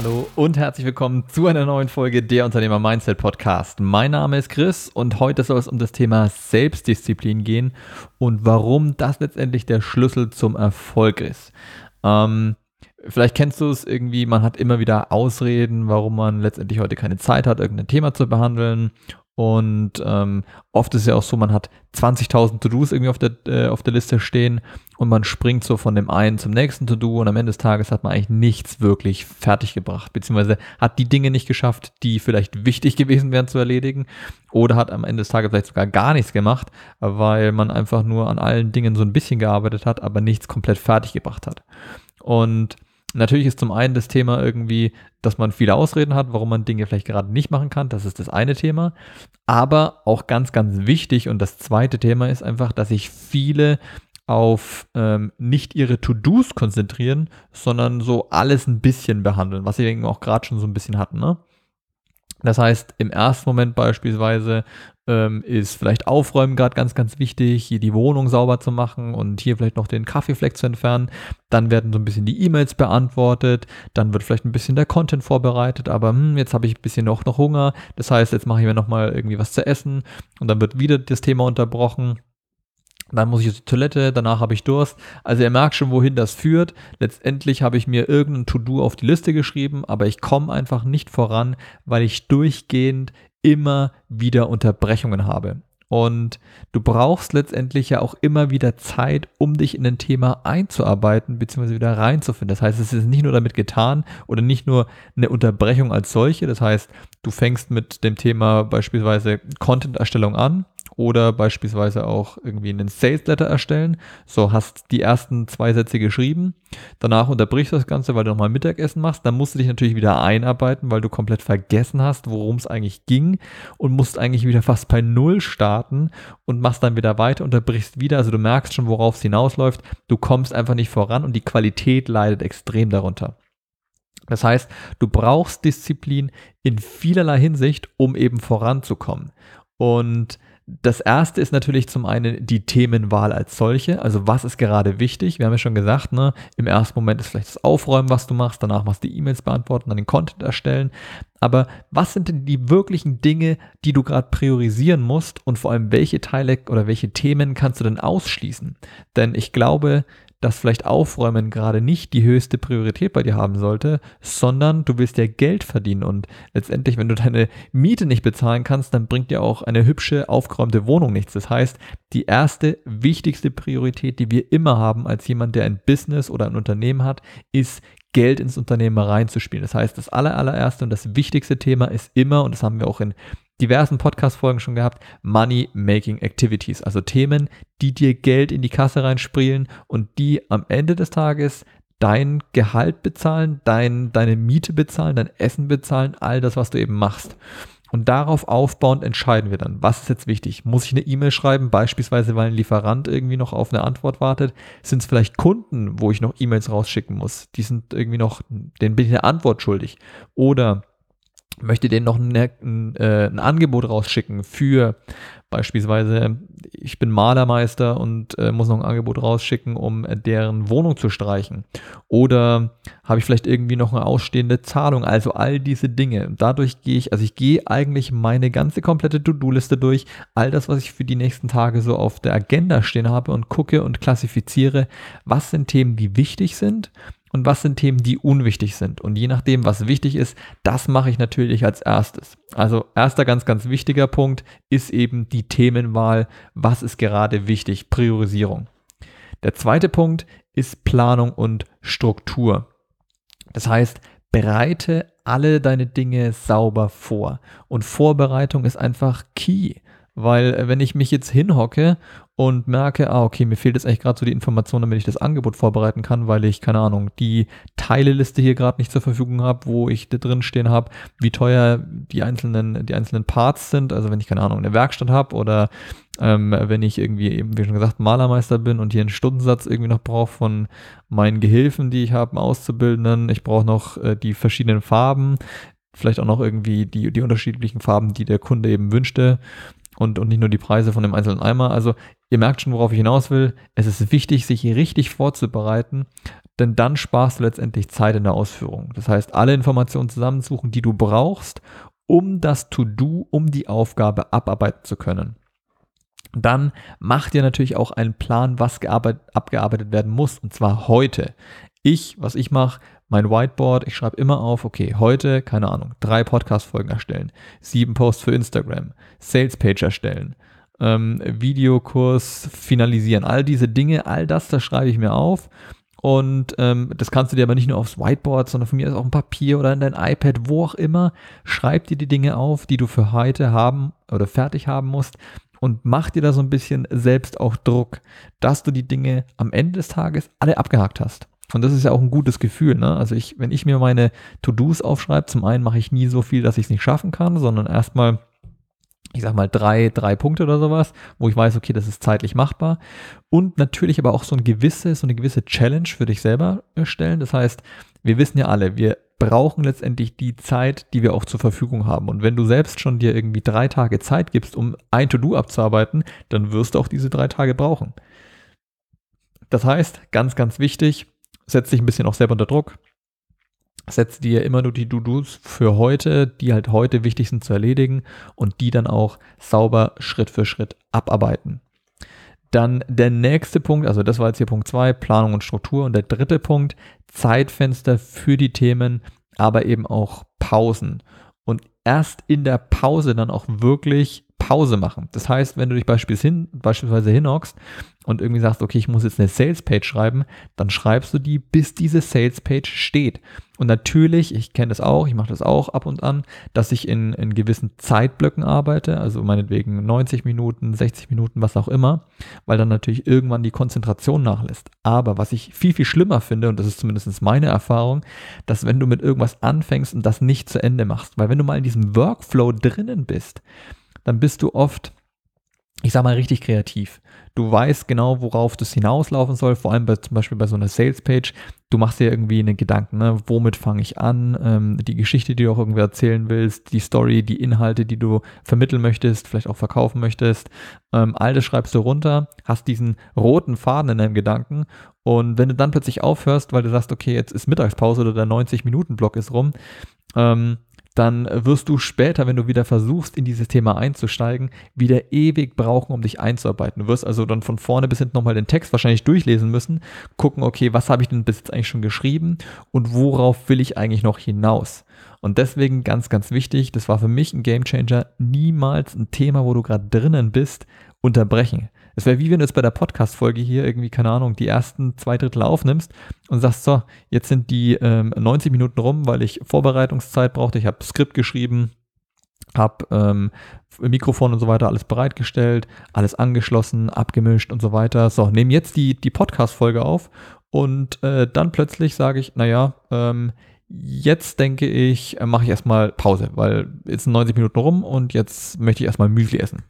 Hallo und herzlich willkommen zu einer neuen Folge der Unternehmer Mindset Podcast. Mein Name ist Chris und heute soll es um das Thema Selbstdisziplin gehen und warum das letztendlich der Schlüssel zum Erfolg ist. Ähm, vielleicht kennst du es irgendwie, man hat immer wieder Ausreden, warum man letztendlich heute keine Zeit hat, irgendein Thema zu behandeln und ähm, oft ist es ja auch so, man hat 20.000 To-Dos irgendwie auf der, äh, auf der Liste stehen und man springt so von dem einen zum nächsten To-Do und am Ende des Tages hat man eigentlich nichts wirklich fertiggebracht, beziehungsweise hat die Dinge nicht geschafft, die vielleicht wichtig gewesen wären zu erledigen oder hat am Ende des Tages vielleicht sogar gar nichts gemacht, weil man einfach nur an allen Dingen so ein bisschen gearbeitet hat, aber nichts komplett fertiggebracht hat. Und Natürlich ist zum einen das Thema irgendwie, dass man viele Ausreden hat, warum man Dinge vielleicht gerade nicht machen kann. Das ist das eine Thema. Aber auch ganz, ganz wichtig und das zweite Thema ist einfach, dass sich viele auf ähm, nicht ihre To-Dos konzentrieren, sondern so alles ein bisschen behandeln, was sie eben auch gerade schon so ein bisschen hatten. Ne? Das heißt, im ersten Moment beispielsweise ähm, ist vielleicht Aufräumen gerade ganz, ganz wichtig, hier die Wohnung sauber zu machen und hier vielleicht noch den Kaffeefleck zu entfernen. Dann werden so ein bisschen die E-Mails beantwortet, dann wird vielleicht ein bisschen der Content vorbereitet, aber hm, jetzt habe ich ein bisschen noch, noch Hunger. Das heißt, jetzt mache ich mir nochmal irgendwie was zu essen und dann wird wieder das Thema unterbrochen dann muss ich zur Toilette, danach habe ich Durst. Also ihr merkt schon, wohin das führt. Letztendlich habe ich mir irgendein To-Do auf die Liste geschrieben, aber ich komme einfach nicht voran, weil ich durchgehend immer wieder Unterbrechungen habe. Und du brauchst letztendlich ja auch immer wieder Zeit, um dich in ein Thema einzuarbeiten bzw. wieder reinzufinden. Das heißt, es ist nicht nur damit getan oder nicht nur eine Unterbrechung als solche. Das heißt, du fängst mit dem Thema beispielsweise Content-Erstellung an oder beispielsweise auch irgendwie einen Sales Letter erstellen. So hast die ersten zwei Sätze geschrieben, danach unterbrichst du das Ganze, weil du nochmal Mittagessen machst, dann musst du dich natürlich wieder einarbeiten, weil du komplett vergessen hast, worum es eigentlich ging und musst eigentlich wieder fast bei Null starten und machst dann wieder weiter, unterbrichst wieder, also du merkst schon, worauf es hinausläuft, du kommst einfach nicht voran und die Qualität leidet extrem darunter. Das heißt, du brauchst Disziplin in vielerlei Hinsicht, um eben voranzukommen. Und das erste ist natürlich zum einen die Themenwahl als solche. Also was ist gerade wichtig? Wir haben ja schon gesagt, ne, im ersten Moment ist vielleicht das Aufräumen, was du machst, danach machst du die E-Mails beantworten, dann den Content erstellen. Aber was sind denn die wirklichen Dinge, die du gerade priorisieren musst und vor allem welche Teile oder welche Themen kannst du denn ausschließen? Denn ich glaube, dass vielleicht Aufräumen gerade nicht die höchste Priorität bei dir haben sollte, sondern du willst ja Geld verdienen und letztendlich, wenn du deine Miete nicht bezahlen kannst, dann bringt dir auch eine hübsche, aufgeräumte Wohnung nichts. Das heißt, die erste, wichtigste Priorität, die wir immer haben als jemand, der ein Business oder ein Unternehmen hat, ist Geld ins Unternehmen reinzuspielen. Das heißt, das aller, allererste und das wichtigste Thema ist immer, und das haben wir auch in diversen Podcast-Folgen schon gehabt, Money-Making Activities, also Themen, die dir Geld in die Kasse reinspielen und die am Ende des Tages dein Gehalt bezahlen, dein, deine Miete bezahlen, dein Essen bezahlen, all das, was du eben machst. Und darauf aufbauend entscheiden wir dann, was ist jetzt wichtig? Muss ich eine E-Mail schreiben, beispielsweise weil ein Lieferant irgendwie noch auf eine Antwort wartet? Sind es vielleicht Kunden, wo ich noch E-Mails rausschicken muss? Die sind irgendwie noch, denen bin ich eine Antwort schuldig. Oder möchte denen noch ein, ein, äh, ein Angebot rausschicken für beispielsweise, ich bin Malermeister und äh, muss noch ein Angebot rausschicken, um deren Wohnung zu streichen. Oder habe ich vielleicht irgendwie noch eine ausstehende Zahlung. Also all diese Dinge. Dadurch gehe ich, also ich gehe eigentlich meine ganze komplette To-Do-Liste durch, all das, was ich für die nächsten Tage so auf der Agenda stehen habe und gucke und klassifiziere, was sind Themen, die wichtig sind und was sind Themen, die unwichtig sind. Und je nachdem, was wichtig ist, das mache ich natürlich als erstes. Also erster ganz, ganz wichtiger Punkt ist eben die Themenwahl. Was ist gerade wichtig? Priorisierung. Der zweite Punkt ist Planung und Struktur. Das heißt, bereite alle deine Dinge sauber vor. Und Vorbereitung ist einfach key. Weil äh, wenn ich mich jetzt hinhocke und merke, ah, okay, mir fehlt jetzt eigentlich gerade so die Information, damit ich das Angebot vorbereiten kann, weil ich, keine Ahnung, die Teileliste hier gerade nicht zur Verfügung habe, wo ich da drin stehen habe, wie teuer die einzelnen, die einzelnen Parts sind. Also wenn ich, keine Ahnung, eine Werkstatt habe oder ähm, wenn ich irgendwie eben, wie schon gesagt, Malermeister bin und hier einen Stundensatz irgendwie noch brauche von meinen Gehilfen, die ich habe, Auszubildenden. Ich brauche noch äh, die verschiedenen Farben vielleicht auch noch irgendwie die, die unterschiedlichen Farben, die der Kunde eben wünschte und, und nicht nur die Preise von dem einzelnen Eimer. Also ihr merkt schon, worauf ich hinaus will. Es ist wichtig, sich richtig vorzubereiten, denn dann sparst du letztendlich Zeit in der Ausführung. Das heißt, alle Informationen zusammensuchen, die du brauchst, um das To-Do, um die Aufgabe abarbeiten zu können. Dann mach dir natürlich auch einen Plan, was abgearbeitet werden muss, und zwar heute. Ich, was ich mache, mein Whiteboard, ich schreibe immer auf, okay, heute, keine Ahnung, drei Podcast-Folgen erstellen, sieben Posts für Instagram, Sales-Page erstellen, ähm, Videokurs finalisieren, all diese Dinge, all das, das schreibe ich mir auf. Und ähm, das kannst du dir aber nicht nur aufs Whiteboard, sondern von mir ist auch ein Papier oder in dein iPad, wo auch immer. Schreib dir die Dinge auf, die du für heute haben oder fertig haben musst und mach dir da so ein bisschen selbst auch Druck, dass du die Dinge am Ende des Tages alle abgehakt hast. Und das ist ja auch ein gutes Gefühl. Ne? Also ich, wenn ich mir meine To-Dos aufschreibe, zum einen mache ich nie so viel, dass ich es nicht schaffen kann, sondern erstmal, ich sag mal, drei, drei Punkte oder sowas, wo ich weiß, okay, das ist zeitlich machbar. Und natürlich aber auch so ein gewisse, so eine gewisse Challenge für dich selber stellen. Das heißt, wir wissen ja alle, wir brauchen letztendlich die Zeit, die wir auch zur Verfügung haben. Und wenn du selbst schon dir irgendwie drei Tage Zeit gibst, um ein To-Do abzuarbeiten, dann wirst du auch diese drei Tage brauchen. Das heißt, ganz, ganz wichtig, setz dich ein bisschen auch selber unter Druck. Setz dir immer nur die To-Dos für heute, die halt heute wichtig sind zu erledigen und die dann auch sauber Schritt für Schritt abarbeiten. Dann der nächste Punkt, also das war jetzt hier Punkt 2, Planung und Struktur. Und der dritte Punkt, Zeitfenster für die Themen, aber eben auch Pausen. Und erst in der Pause dann auch wirklich Pause machen. Das heißt, wenn du dich beispielsweise hinhockst und irgendwie sagst, okay, ich muss jetzt eine Sales-Page schreiben, dann schreibst du die, bis diese Sales-Page steht. Und natürlich, ich kenne das auch, ich mache das auch ab und an, dass ich in, in gewissen Zeitblöcken arbeite, also meinetwegen 90 Minuten, 60 Minuten, was auch immer, weil dann natürlich irgendwann die Konzentration nachlässt. Aber was ich viel, viel schlimmer finde, und das ist zumindest meine Erfahrung, dass wenn du mit irgendwas anfängst und das nicht zu Ende machst, weil wenn du mal in diesem Workflow drinnen bist, dann bist du oft, ich sag mal, richtig kreativ. Du weißt genau, worauf das hinauslaufen soll, vor allem bei, zum Beispiel bei so einer Sales-Page. Du machst dir irgendwie einen Gedanken, ne? womit fange ich an, ähm, die Geschichte, die du auch irgendwie erzählen willst, die Story, die Inhalte, die du vermitteln möchtest, vielleicht auch verkaufen möchtest. Ähm, all das schreibst du runter, hast diesen roten Faden in deinem Gedanken und wenn du dann plötzlich aufhörst, weil du sagst, okay, jetzt ist Mittagspause oder der 90-Minuten-Block ist rum, ähm, dann wirst du später, wenn du wieder versuchst, in dieses Thema einzusteigen, wieder ewig brauchen, um dich einzuarbeiten. Du wirst also dann von vorne bis hinten nochmal den Text wahrscheinlich durchlesen müssen, gucken, okay, was habe ich denn bis jetzt eigentlich schon geschrieben und worauf will ich eigentlich noch hinaus? Und deswegen ganz, ganz wichtig, das war für mich ein Gamechanger, niemals ein Thema, wo du gerade drinnen bist, unterbrechen. Es wäre wie wenn du jetzt bei der Podcast-Folge hier irgendwie, keine Ahnung, die ersten zwei Drittel aufnimmst und sagst, so, jetzt sind die ähm, 90 Minuten rum, weil ich Vorbereitungszeit brauchte, ich habe Skript geschrieben, habe ähm, Mikrofon und so weiter alles bereitgestellt, alles angeschlossen, abgemischt und so weiter. So, nehme jetzt die, die Podcast-Folge auf und äh, dann plötzlich sage ich, naja, ähm, jetzt denke ich, äh, mache ich erstmal Pause, weil jetzt sind 90 Minuten rum und jetzt möchte ich erstmal Müsli essen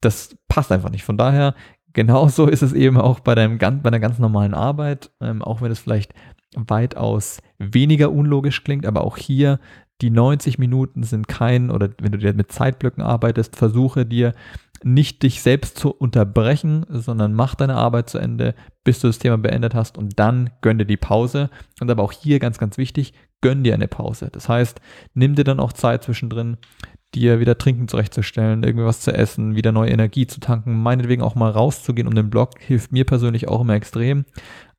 das passt einfach nicht. Von daher, genauso ist es eben auch bei, deinem, bei einer ganz normalen Arbeit, ähm, auch wenn es vielleicht weitaus weniger unlogisch klingt, aber auch hier die 90 Minuten sind kein, oder wenn du dir mit Zeitblöcken arbeitest, versuche dir nicht dich selbst zu unterbrechen, sondern mach deine Arbeit zu Ende, bis du das Thema beendet hast und dann gönn dir die Pause. Und aber auch hier ganz, ganz wichtig, gönn dir eine Pause. Das heißt, nimm dir dann auch Zeit zwischendrin, dir wieder Trinken zurechtzustellen, irgendwie was zu essen, wieder neue Energie zu tanken, meinetwegen auch mal rauszugehen um den Blog, hilft mir persönlich auch immer extrem.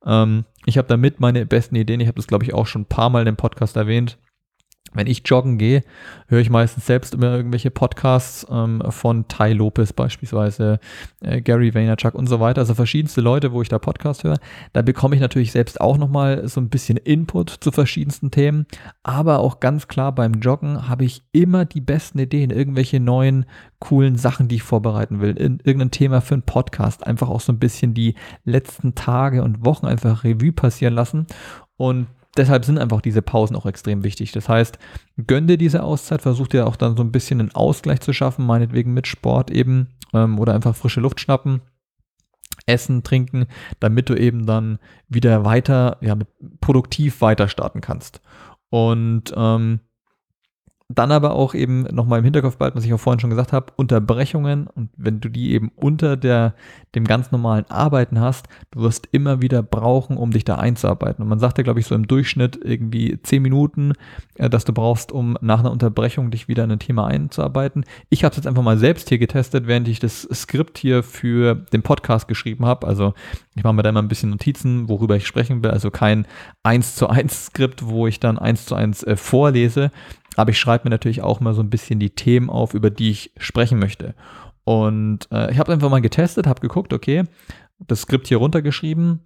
Ähm, ich habe damit meine besten Ideen, ich habe das glaube ich auch schon ein paar Mal in dem Podcast erwähnt, wenn ich joggen gehe, höre ich meistens selbst immer irgendwelche Podcasts ähm, von Ty Lopez beispielsweise, äh, Gary Vaynerchuk und so weiter, also verschiedenste Leute, wo ich da Podcast höre. Da bekomme ich natürlich selbst auch nochmal so ein bisschen Input zu verschiedensten Themen, aber auch ganz klar beim Joggen habe ich immer die besten Ideen, irgendwelche neuen coolen Sachen, die ich vorbereiten will, in, irgendein Thema für einen Podcast, einfach auch so ein bisschen die letzten Tage und Wochen einfach Revue passieren lassen. Und deshalb sind einfach diese Pausen auch extrem wichtig. Das heißt, gönn dir diese Auszeit, versuch dir auch dann so ein bisschen einen Ausgleich zu schaffen, meinetwegen mit Sport eben ähm, oder einfach frische Luft schnappen. Essen, trinken, damit du eben dann wieder weiter, ja, produktiv weiter starten kannst. Und ähm, dann aber auch eben nochmal im Hinterkopf behalten, was ich auch vorhin schon gesagt habe, Unterbrechungen und wenn du die eben unter der, dem ganz normalen Arbeiten hast, du wirst immer wieder brauchen, um dich da einzuarbeiten. Und man sagt ja, glaube ich, so im Durchschnitt irgendwie zehn Minuten, äh, dass du brauchst, um nach einer Unterbrechung dich wieder in ein Thema einzuarbeiten. Ich habe es jetzt einfach mal selbst hier getestet, während ich das Skript hier für den Podcast geschrieben habe. Also ich mache mir da immer ein bisschen Notizen, worüber ich sprechen will. Also kein 1 zu 1 Skript, wo ich dann 1 zu 1 äh, vorlese, aber ich schreibe mir natürlich auch mal so ein bisschen die Themen auf, über die ich sprechen möchte. Und äh, ich habe einfach mal getestet, habe geguckt, okay, das Skript hier runtergeschrieben,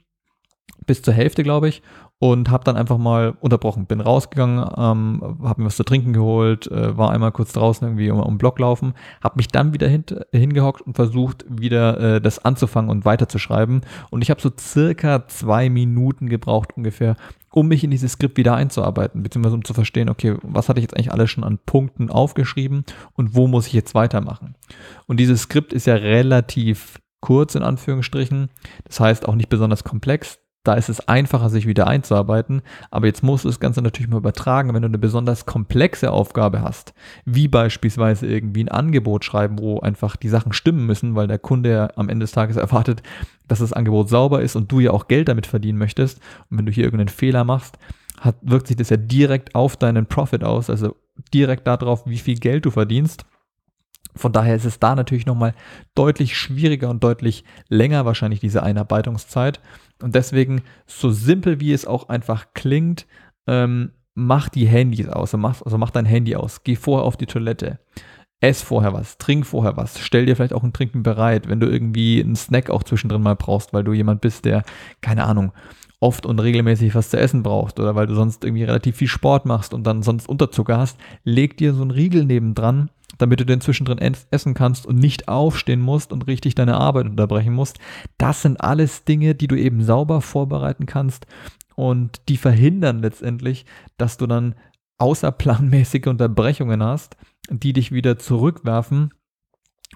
bis zur Hälfte, glaube ich, und habe dann einfach mal unterbrochen. Bin rausgegangen, ähm, habe mir was zu trinken geholt, äh, war einmal kurz draußen irgendwie um, um Block laufen, habe mich dann wieder hin, hingehockt und versucht, wieder äh, das anzufangen und weiterzuschreiben. Und ich habe so circa zwei Minuten gebraucht ungefähr, um mich in dieses Skript wieder einzuarbeiten, beziehungsweise um zu verstehen, okay, was hatte ich jetzt eigentlich alles schon an Punkten aufgeschrieben und wo muss ich jetzt weitermachen. Und dieses Skript ist ja relativ kurz in Anführungsstrichen, das heißt auch nicht besonders komplex. Da ist es einfacher, sich wieder einzuarbeiten. Aber jetzt musst du das Ganze natürlich mal übertragen, wenn du eine besonders komplexe Aufgabe hast, wie beispielsweise irgendwie ein Angebot schreiben, wo einfach die Sachen stimmen müssen, weil der Kunde ja am Ende des Tages erwartet, dass das Angebot sauber ist und du ja auch Geld damit verdienen möchtest. Und wenn du hier irgendeinen Fehler machst, hat, wirkt sich das ja direkt auf deinen Profit aus, also direkt darauf, wie viel Geld du verdienst. Von daher ist es da natürlich nochmal deutlich schwieriger und deutlich länger wahrscheinlich diese Einarbeitungszeit. Und deswegen, so simpel wie es auch einfach klingt, ähm, mach die Handys aus. Also mach, also mach dein Handy aus. Geh vorher auf die Toilette. Ess vorher was, trink vorher was, stell dir vielleicht auch ein Trinken bereit, wenn du irgendwie einen Snack auch zwischendrin mal brauchst, weil du jemand bist, der, keine Ahnung, oft und regelmäßig was zu essen braucht oder weil du sonst irgendwie relativ viel Sport machst und dann sonst Unterzucker hast, leg dir so einen Riegel nebendran damit du den zwischendrin essen kannst und nicht aufstehen musst und richtig deine Arbeit unterbrechen musst. Das sind alles Dinge, die du eben sauber vorbereiten kannst und die verhindern letztendlich, dass du dann außerplanmäßige Unterbrechungen hast, die dich wieder zurückwerfen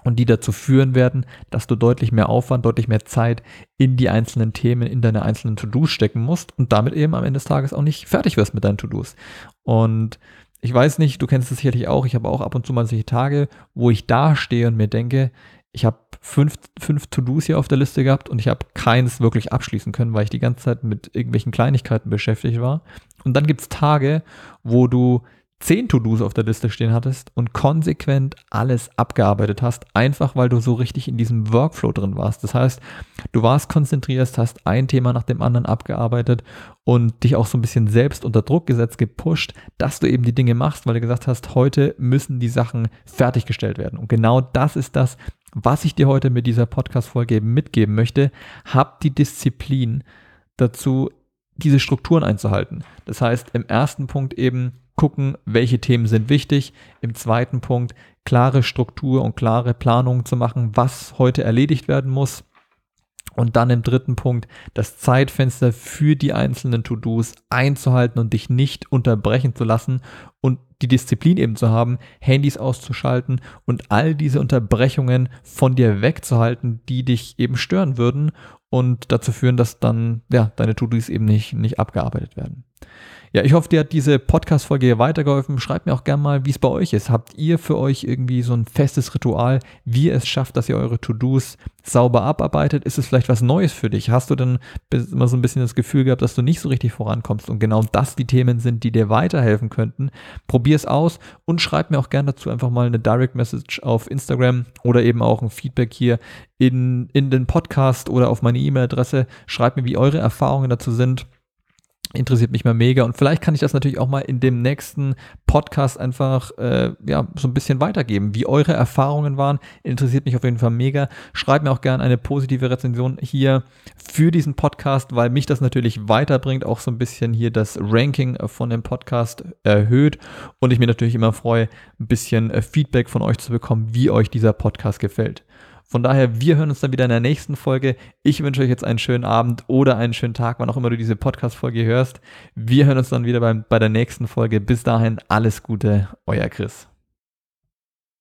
und die dazu führen werden, dass du deutlich mehr Aufwand, deutlich mehr Zeit in die einzelnen Themen, in deine einzelnen To-Dos stecken musst und damit eben am Ende des Tages auch nicht fertig wirst mit deinen To-Dos. Und ich weiß nicht, du kennst es sicherlich auch, ich habe auch ab und zu mal solche Tage, wo ich da stehe und mir denke, ich habe fünf, fünf To-Dos hier auf der Liste gehabt und ich habe keins wirklich abschließen können, weil ich die ganze Zeit mit irgendwelchen Kleinigkeiten beschäftigt war. Und dann gibt es Tage, wo du zehn To-Dos auf der Liste stehen hattest und konsequent alles abgearbeitet hast, einfach weil du so richtig in diesem Workflow drin warst. Das heißt, du warst konzentriert, hast ein Thema nach dem anderen abgearbeitet und dich auch so ein bisschen selbst unter Druck gesetzt, gepusht, dass du eben die Dinge machst, weil du gesagt hast, heute müssen die Sachen fertiggestellt werden. Und genau das ist das, was ich dir heute mit dieser Podcast-Folge mitgeben möchte. Hab die Disziplin dazu, diese Strukturen einzuhalten. Das heißt, im ersten Punkt eben gucken, welche Themen sind wichtig. Im zweiten Punkt klare Struktur und klare Planungen zu machen, was heute erledigt werden muss. Und dann im dritten Punkt das Zeitfenster für die einzelnen To-Dos einzuhalten und dich nicht unterbrechen zu lassen und die Disziplin eben zu haben, Handys auszuschalten und all diese Unterbrechungen von dir wegzuhalten, die dich eben stören würden und dazu führen, dass dann ja, deine To-Dos eben nicht, nicht abgearbeitet werden. Ja, ich hoffe, dir hat diese Podcast-Folge hier weitergeholfen. Schreibt mir auch gerne mal, wie es bei euch ist. Habt ihr für euch irgendwie so ein festes Ritual, wie ihr es schafft, dass ihr eure To-Dos sauber abarbeitet? Ist es vielleicht was Neues für dich? Hast du denn immer so ein bisschen das Gefühl gehabt, dass du nicht so richtig vorankommst und genau das die Themen sind, die dir weiterhelfen könnten? Probier es aus und schreib mir auch gerne dazu einfach mal eine Direct Message auf Instagram oder eben auch ein Feedback hier in, in den Podcast oder auf meine E-Mail-Adresse. Schreibt mir, wie eure Erfahrungen dazu sind interessiert mich mal mega und vielleicht kann ich das natürlich auch mal in dem nächsten Podcast einfach äh, ja so ein bisschen weitergeben, wie eure Erfahrungen waren, interessiert mich auf jeden Fall mega. Schreibt mir auch gerne eine positive Rezension hier für diesen Podcast, weil mich das natürlich weiterbringt, auch so ein bisschen hier das Ranking von dem Podcast erhöht und ich mir natürlich immer freue, ein bisschen äh, Feedback von euch zu bekommen, wie euch dieser Podcast gefällt. Von daher, wir hören uns dann wieder in der nächsten Folge. Ich wünsche euch jetzt einen schönen Abend oder einen schönen Tag, wann auch immer du diese Podcast-Folge hörst. Wir hören uns dann wieder bei, bei der nächsten Folge. Bis dahin, alles Gute, euer Chris.